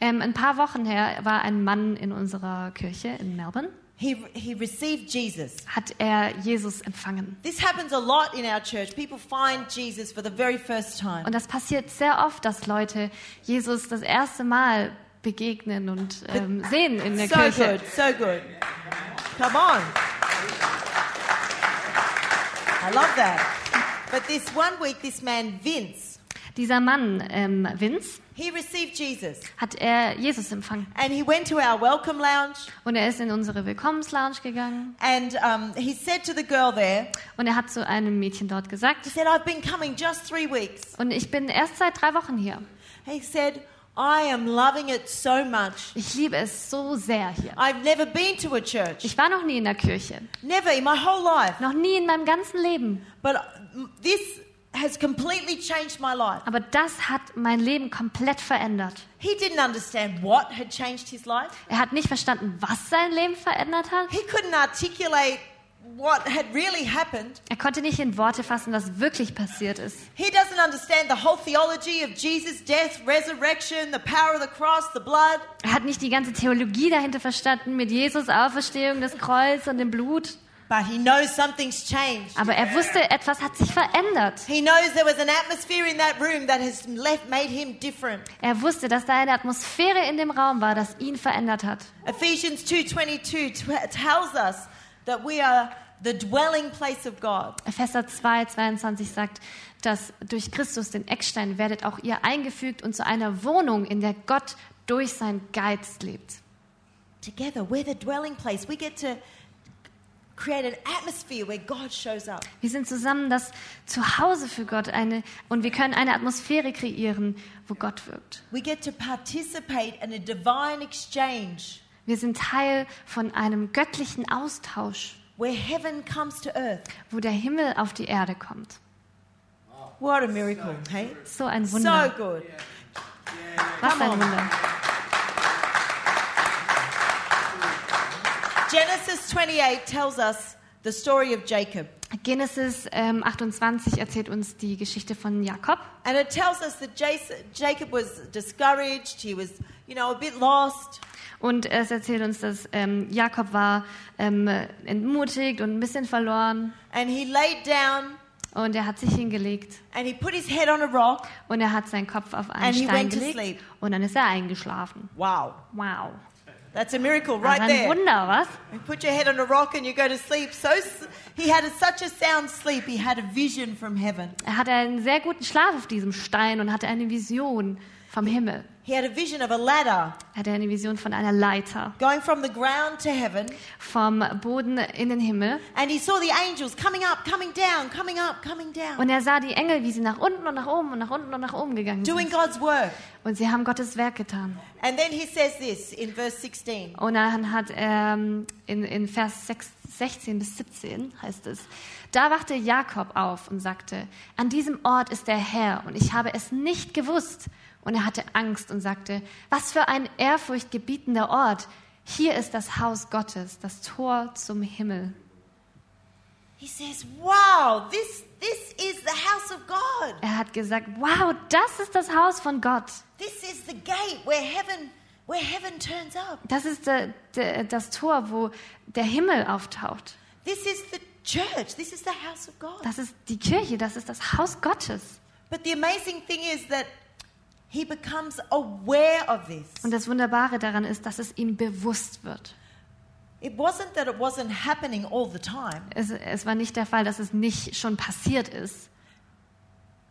Ähm, ein paar Wochen her war ein Mann in unserer Kirche in Melbourne, he, he received Jesus. hat er Jesus empfangen. This happens a lot in our church. People find Jesus for the very first time. Und das passiert sehr oft, dass Leute Jesus das erste Mal begegnen und ähm, sehen in der So Kirche. good, so good. Come on. I love that. But this one week, this man, Vince, Dieser Mann, ähm, Vince, he received Jesus. hat er Jesus empfangen. And he went to our welcome lounge Und er ist in unsere Willkommenslounge gegangen and um, he said to the girl there, und er hat zu einem Mädchen dort gesagt, he said, I've been coming just three weeks. und ich bin erst seit drei Wochen hier. He said, I am loving it so much. Ich liebe es so sehr hier. I've never been to a church, Ich war noch nie in der Kirche, never in my whole life. noch nie in meinem ganzen Leben. But mm, this has completely changed my life. Aber das hat mein Leben komplett verändert. He didn't understand what had changed his life. Er hat nicht verstanden, was sein Leben verändert hat. He couldn't articulate what had really happened. Er konnte nicht in Worte fassen, was wirklich passiert ist. He doesn't understand the whole theology of Jesus' death, resurrection, the power of the cross, the blood. Er hat nicht die ganze Theologie dahinter verstanden mit Jesus, Auferstehung, das Kreuz und dem Blut. But he knows something's changed. Aber er wusste, etwas hat sich verändert. He knows there was an atmosphere in that room that has left, made him different. Er wusste, dass da eine Atmosphäre in dem Raum war, das ihn verändert hat. Ephesians 2:22 t- tells us that we are the dwelling place of God. Epheser 2, 22 sagt, dass durch Christus, den Eckstein, werdet auch ihr eingefügt und zu einer Wohnung, in der Gott durch seinen Geist lebt. Together, we're the dwelling place. We get to create an atmosphere where God shows up. Wir sind zusammen das Zuhause für Gott eine, und wir können eine Atmosphäre kreieren, wo Gott wirkt. We get to participate in a divine exchange Wir sind Teil von einem göttlichen Austausch, where heaven comes to earth. wo der Himmel auf die Erde kommt. What a miracle, hey? So ein So Wunder. good. Was ein. Wunder. Genesis 28 tells us the story of Jacob. Genesis ähm, 28 erzählt uns die Geschichte von Jakob. And it tells us that Jason, Jacob was discouraged, he was, you know, a bit lost. Und es erzählt uns, dass ähm, Jakob war ähm, entmutigt und ein bisschen verloren. And he laid down Und er hat sich hingelegt. and he put his head on a rock. Und er hat seinen Kopf auf einen And he Stein went to gelegt. sleep. Und dann ist er eingeschlafen. Wow. Wow. That's a miracle right ein there. Wunder, was? You put your head on a rock and you go to sleep. So he had a, such a sound sleep. He had a vision from heaven. Er hatte einen sehr guten Schlaf auf diesem Stein und hatte eine Vision vom Himmel. He had a vision of a ladder Er hatte eine Vision von einer Leiter going from the ground to heaven. vom Boden in den Himmel. And he saw the angels coming up, coming down, coming up, coming down, Und er sah die Engel, wie sie nach unten und nach oben und nach unten und nach oben gegangen doing sind. God's work. Und sie haben Gottes Werk getan. And then he says this in verse 16. Und dann hat ähm, in, in Vers 6, 16 bis 17 heißt es, da wachte Jakob auf und sagte, an diesem Ort ist der Herr und ich habe es nicht gewusst. Und er hatte Angst und sagte, was für ein ehrfurchtgebietender Ort. Hier ist das Haus Gottes, das Tor zum Himmel. He says, Wow, this, this is the house of God. Er hat gesagt, wow, das ist das Haus von Gott. This is the gate where heaven, where heaven turns up. Das ist der, der, das Tor, wo der Himmel auftaucht. This is the church. This is the house of God. Das ist die Kirche, das ist das Haus Gottes. But the amazing thing is that he becomes aware of this. Und das Wunderbare daran ist, dass es ihm bewusst wird. It wasn't that it wasn't happening all the time. Es, es war nicht der Fall, dass es nicht schon passiert ist.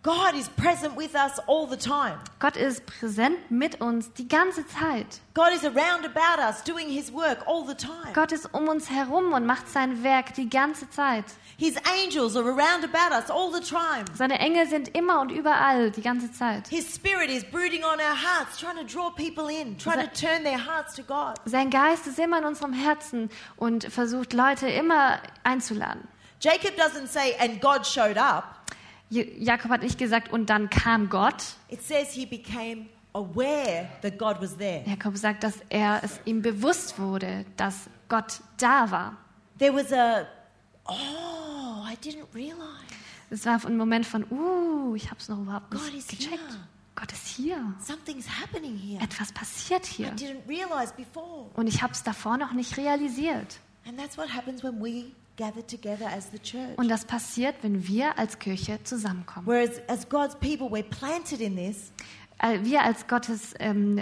God is present with us all the time. Gott ist präsent mit uns die ganze Zeit. God is around about us doing his work all the time. Gott ist um uns herum und macht sein Werk die ganze Zeit. His angels are around about us all the time. Seine Engel sind immer und überall die ganze Zeit. His spirit is brooding on our hearts, trying to draw people in, trying to turn their hearts to God. Sein Geist ist immer in unserem Herzen und versucht Leute immer einzuladen. Jacob doesn't say, and God showed up. Jakob hat nicht gesagt, und dann kam Gott. It says he became aware that God was there. Jakob sagt, dass er es ihm bewusst wurde, dass Gott da war. There was a, oh, I didn't realize. Es war ein Moment von, uh, ich habe es noch überhaupt God nicht gecheckt. here. Gott ist hier. Something's happening here. Etwas passiert hier. Und ich habe es davor noch nicht realisiert. And that's what happens when we gather together as the church. Und das passiert, wenn wir als Kirche zusammenkommen. Whereas as God's people, we're planted in this, Äh, Wir als Gottes ähm,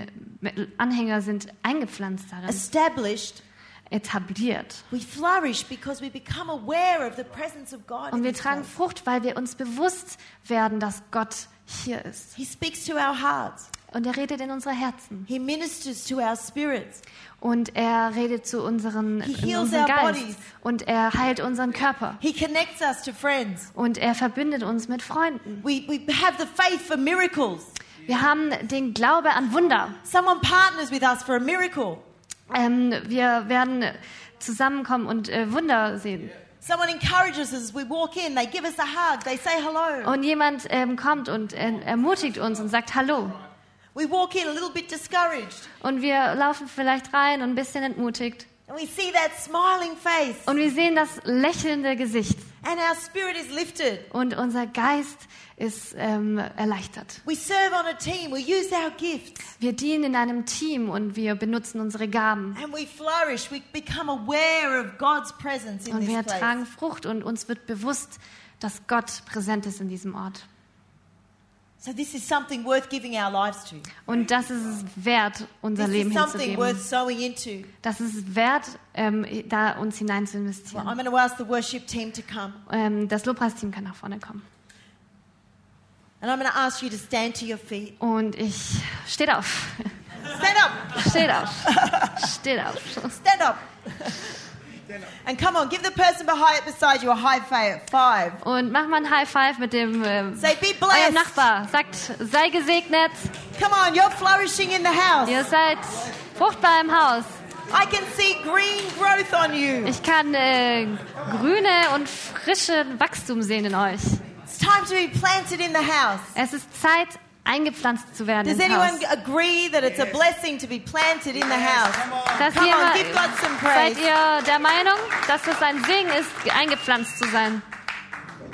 Anhänger sind eingepflanzt darin, established, etabliert. we flourish because we become aware of the presence of God. Und wir tragen. Frucht, weil wir uns bewusst werden, dass Gott hier ist. Und er redet in unsere Herzen. He ministers to our spirits. Und er redet zu unseren, He unseren Geist. bodies. Und er heilt unseren Körper. He connects us to friends. Und er verbindet uns mit Freunden. We, we have the faith for miracles. Wir haben den Glaube an Wunder. Someone partners with us for a miracle. Ähm, wir werden zusammenkommen und äh, Wunder sehen. Someone encourages us as we walk in. They give us a hug. They say hello. Und jemand ähm, kommt und äh, ermutigt uns und sagt Hallo. We walk in a little bit discouraged. Und wir laufen vielleicht rein und ein bisschen entmutigt. And we see that smiling face. Und wir sehen das lächelnde Gesicht. And our spirit is lifted. Und unser Geist ist ähm, erleichtert. We serve on a team. We use our gifts. Wir dienen in einem Team und wir benutzen unsere Gaben. And we flourish. We become aware of God's presence in Und wir this place. tragen Frucht und uns wird bewusst, dass Gott präsent ist in diesem Ort. So this is something worth giving our lives to. Und das ist es wert, unser This Leben is something worth sowing into. Das ist wert, ähm, da uns hinein zu Well, investieren. I'm going to ask the worship team to come. Ähm, das Lobpreisteam kann nach vorne kommen. And I'm going to ask you to stand to your feet. Und ich steht auf, Stand up. steht auf, steht auf. Stand up. And come on, give the person behind, beside you a high fi- five. Und mach mal ein High Five mit dem ähm, Say, be eurem blessed. Nachbar. Sagt, sei gesegnet. Come on, you're flourishing in the house. Ihr seid fruchtbar im Haus. I can see green growth on you. Ich kann äh, grüne und frische Wachstum sehen in euch. It's time to be planted in the house. Es ist Zeit, eingepflanzt zu werden Does ins anyone Haus. agree that it's a blessing to be planted in the house? Dass Come ihr, on, give God some praise. seid ihr der Meinung, dass es ein Segen ist, eingepflanzt zu sein?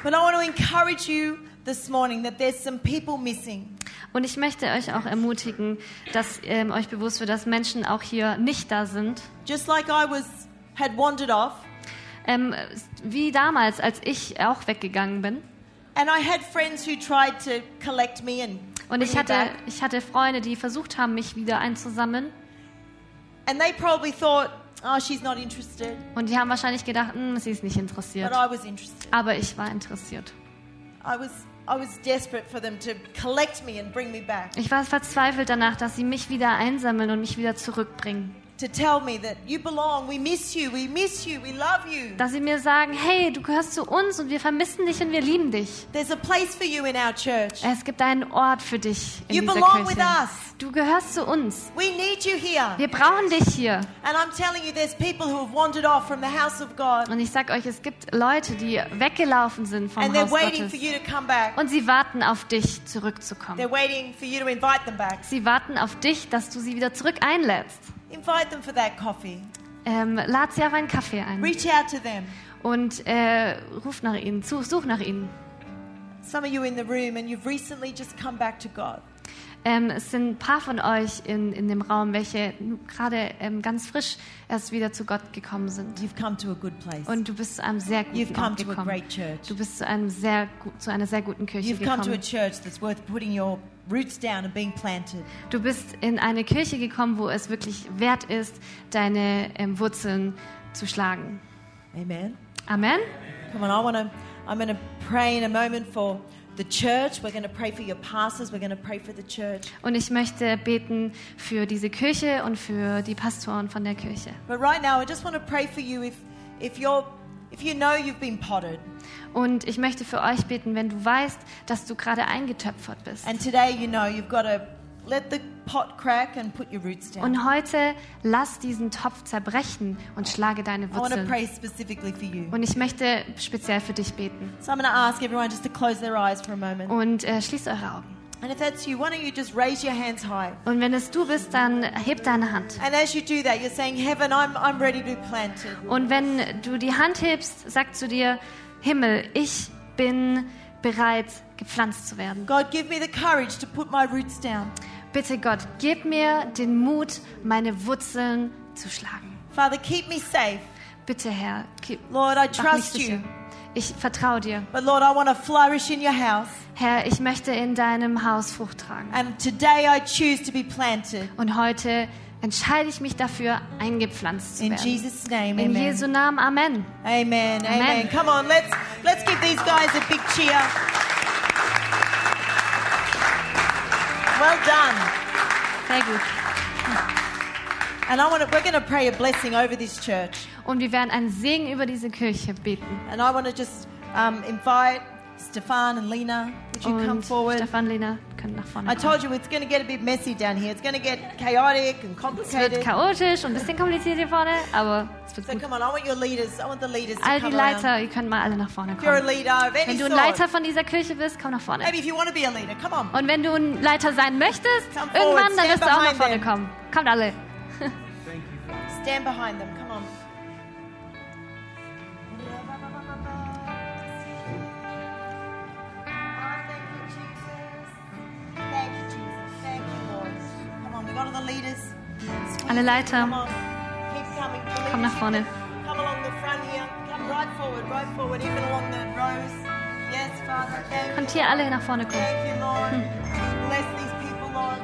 But I want to encourage you this morning that there's some people missing. Und ich möchte euch auch ermutigen, dass ähm, euch bewusst wird, dass Menschen auch hier nicht da sind. Just like I was had wandered off, Ähm, wie damals, als ich auch weggegangen bin. And I had friends who tried to collect me and Und ich hatte, ich hatte Freunde, die versucht haben, mich wieder einzusammeln. and they probably thought, "Oh, she's not interested," Und die haben wahrscheinlich gedacht, "Hm, sie ist nicht but interessiert. I was interested. Aber ich war interessiert. I was I was desperate for them to collect me and bring me back, Ich war verzweifelt danach, dass sie mich wieder einsammeln und mich wieder zurückbringen. To tell me that you belong. We miss you. We miss you. We love you. Dass sie mir sagen, hey, du gehörst zu uns und wir vermissen dich und wir lieben dich. There's a place for you in our church. Es gibt einen Ort für dich in You dieser belong with Kirche. us. Du gehörst zu uns. We need you here. Wir brauchen dich hier. And I'm telling you, there's people who have wandered off from the house of God, Und ich sag euch, es gibt Leute, die weggelaufen sind vom and they're Haus waiting Gottes. for you to come back. Und sie warten auf dich, zurückzukommen. They're waiting for you to invite them back. Sie warten auf dich, dass du sie wieder zurück einlädst. Invite them for that coffee. Ähm, lad sie auf einen Kaffee ein Reach out to them. und äh, ruf nach ihnen, such, such nach ihnen. Some of you in the room, and you've recently just come back to God. Ähm, es sind ein paar von euch in, in dem Raum, welche gerade ähm, ganz frisch erst wieder zu Gott gekommen sind. You've come to a good place. Und du bist zu einem sehr You've guten come Ort to a gekommen. great church. Du bist zu, einem sehr, zu einer sehr guten Kirche You've come to a gekommen. church that's worth putting your roots down and being planted. Du bist in eine Kirche gekommen, wo es wirklich wert ist, deine ähm, Wurzeln zu schlagen. Amen. Amen. Come on, I want to. I'm going to pray in a moment for the church. We're going to pray for your pastors. We're going to pray for the church. Und ich möchte beten für diese Kirche und für die Pastoren von der Kirche. But right now, I just want to pray for you if, if you're, if you know you've been potted, Und ich möchte für euch beten, wenn du weißt, dass du gerade eingetöpfert bist. and today you know you've got to let the pot crack and put your roots down. Und heute lass diesen Topf zerbrechen und schlage deine I want to Wurzeln. pray specifically for you. Und ich möchte speziell für dich beten. So I'm going to ask everyone just to close their eyes for a moment. Und äh, schließt eure Augen. And if that's you, why don't you just raise your hands high? Und wenn es du bist, dann heb deine Hand. And as you do that, you're saying, Heaven, I'm, I'm ready to be planted. Und wenn du die Hand hebst, sag zu dir, Himmel, ich bin bereit, gepflanzt zu werden. God, give me the courage to put my roots down. Bitte Gott, gib mir den Mut, meine Wurzeln zu schlagen. Father, keep me safe. Bitte Herr, gib, Lord, I trust you. Ich vertraue dir. But Lord, I want to flourish in your house. Herr, ich möchte in deinem Haus Frucht tragen. And today I choose to be planted. Und heute entscheide ich mich dafür, eingepflanzt zu In werden. Jesus' name, In amen. Jesu Namen, Amen. Amen, amen. Amen. Come on, let's, let's give these guys a big cheer. Well done. Sehr gut. And I want to, we're going to pray a blessing over this church. Und wir werden einen Segen über diese Kirche beten. And I want to just um, invite Stefan and Lena. Would you come Und forward? Stefan, Lena, können nach vorne I kommen. told you it's going to get a bit messy down here. It's going to get chaotic and Es wird complicated. chaotisch und ein bisschen kompliziert hier vorne, aber es wird So gut. come on, I want your leaders. I want the leaders to All die come around. Leiter, ihr könnt mal alle nach vorne If you're a kommen. leader of any Wenn du ein sort, Leiter von dieser Kirche bist, komm nach vorne. maybe if you want to be a leader, come on. Und wenn du ein Leiter sein möchtest, Come irgendwann, forward, dann stand wirst du auch nach behind vorne them. kommen. Kommt alle. Stand behind them. Come on. These people, Lord.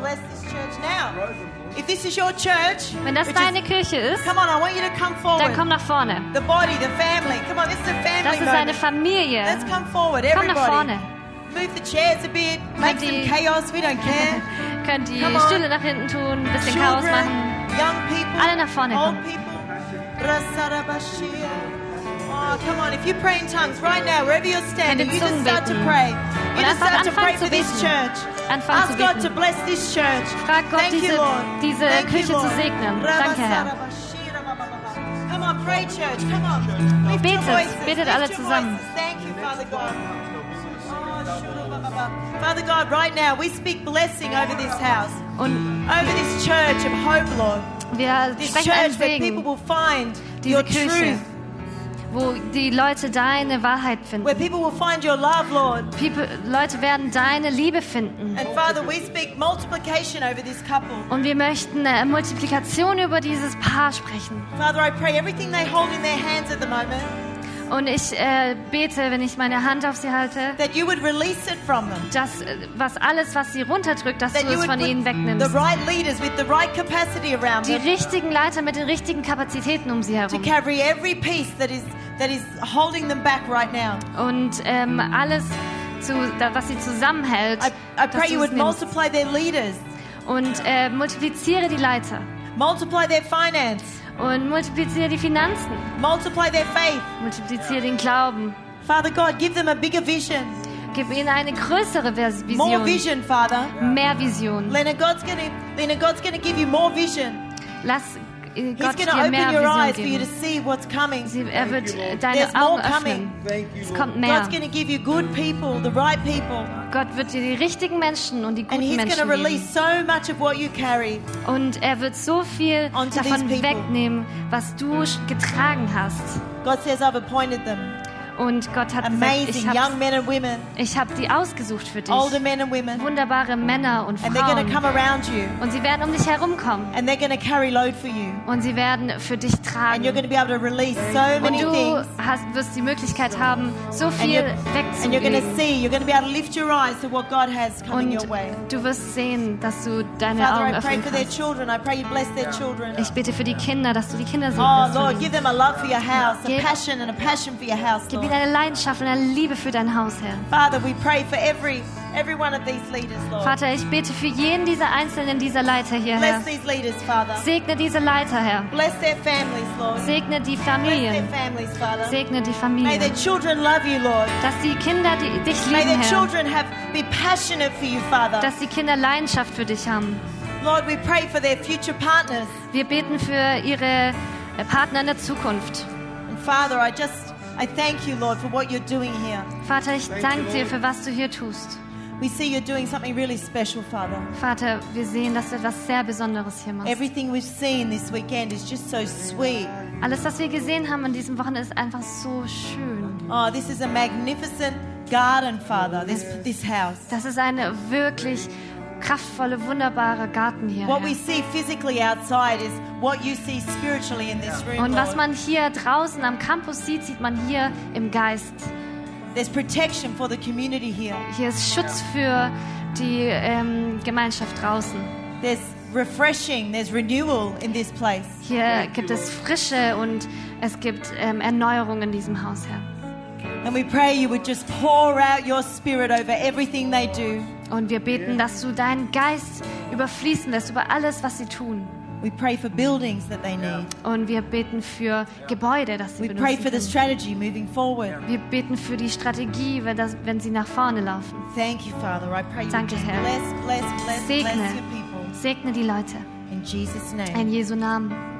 Bless this church. Now, if this is your church, Wenn das which is- deine Kirche ist, come on, I want you to come dann forward. komm nach vorne. The body, the family. Come on, this is a family Das ist eine moment. Familie. Let's come forward, Komm nach everybody. vorne. Move the chairs a bit. Make some die- chaos. We don't care. Könnt die. Stühle nach hinten tun, ein bisschen Chaos machen. young people, Alle nach vorne kommen. Oh, come on. If you pray in tongues right now, wherever you're standing, in you just Zungen start to beten. pray. You Und just einfach start to anfangen pray zu for this beten. church. Anfangen Ask zu God beten. to bless this church. Frag Gott, Thank you, diese- Lord. diese Thank Kirche zu segnen. Danke, Herr. Come on, pray, church. Come on. Betet. Betet alle zusammen. Thank you, Father God. Father God, right now we speak blessing over this house, Und over this church of hope, Lord. wir This church where people will find your Kirche, truth. wo die Leute deine Wahrheit finden. where people will find your love, Lord. People, Leute werden deine Liebe finden. And Father, we speak multiplication over this couple. Und wir möchten äh, Multiplikation über dieses Paar sprechen. Father, I pray everything they hold in their hands at the moment, Und ich äh, bete, wenn ich meine Hand auf sie halte, that you would release it from them. dass äh, was alles, was sie runterdrückt, dass That du es von ihnen the wegnimmst. right leaders with the right capacity around Die richtigen Leiter mit den richtigen Kapazitäten um sie to herum. carry every piece that is that is holding them back right now. Und ähm, alles, zu, da, was sie zusammenhält, I, I dass pray du you would nimmst. multiply their leaders, Und äh, multipliziere die Leiter. multiply their finance, Und multipliziere die Finanzen. multiply their faith. Multipliziere den Glauben. Father God, give them a bigger vision, Gib ihnen eine größere Vers- more Vision. vision, Father. Mehr Vision. Lena, God's gonna, Lena, God's gonna give you more vision. Lass He's Gott dir open mehr your eyes Vision for you to geben. see what's coming. Sie, er wird äh, There's deine more Augen coming. öffnen. Es kommt mehr. God's gonna give you good people, the right people, Gott wird dir die richtigen Menschen und die and guten Menschen release geben. so much of what you carry. Und er wird so viel davon wegnehmen, was du getragen hast. God says, I've appointed them. Und Gott hat gesagt, Amazing ich young habe men and women, hab die ausgesucht für dich. older men and women, Wunderbare Männer und and they're gonna come Frauen. around you, Und sie werden um dich herumkommen. and they're gonna carry load for you, Und sie werden für dich and tragen. you're gonna be able to release so Und many du things. hast, wirst die Möglichkeit haben, so And viel you're, and you're going to wegzugeben. see, you're going to be able to lift your eyes to what God has coming Und your way. du wirst sehen, dass du deine Father, Augen I pray öffnen for their kannst. children. I pray you bless their children. Ich bete für die Kinder, dass du die Kinder Oh, segnest. Lord, give them a love for your house, a passion and a passion for your house, Gib Lord. eine Leidenschaft und eine Liebe für dein Haus, Herr. Father, we pray for every every one of these leaders, Lord. Vater, ich bete für jeden dieser einzelnen dieser Leiter hier, Herr. Bless these leaders, Father. Segne diese Leiter, Herr. Bless their families, Lord. Segne die Bless their Familien. families, Father. Segne die May Familien. their children love you, Lord. Dass die Kinder die, dich May lieben, their Herr. children have be passionate for you, Father. Dass die Kinder Leidenschaft für dich haben. Lord, we pray for their future partners. Wir beten für ihre äh, Partner in der Zukunft. And Father, I just I thank you, Lord, for what you're doing here. Vater, ich danke dir für was du hier tust. We see you're doing something really special, Father. Vater, wir sehen, dass du etwas sehr Besonderes hier machst. Everything we've seen this weekend is just so sweet. Alles, was wir gesehen haben an diesem Wochenende, ist einfach so schön. Oh, this is a magnificent garden, Father, this, this house. Das ist eine wirklich kraftvolle, wunderbare Garten hier. What we Herr. see physically outside is what you see spiritually in this room. Und was man hier draußen am Campus sieht, sieht man hier im Geist. There's protection for the community here. Hier ist Schutz für die ähm, Gemeinschaft draußen. There's refreshing, there's renewal in this place. Hier gibt es Frische und es gibt ähm, Erneuerung in diesem Haus, Herr. And we pray you would just pour out your spirit over everything they do. Und wir beten, dass du deinen Geist überfließen lässt über alles, was sie tun. We pray for buildings that they need. Und wir beten für Gebäude, das sie We pray for the strategy moving forward. Wir beten für die Strategie, wenn, das, wenn sie nach vorne laufen. Thank you, Father. I pray Danke, Herr. bless, bless, bless, bless Segne, your people. segne die Leute. In Jesus' name. In Jesu Namen.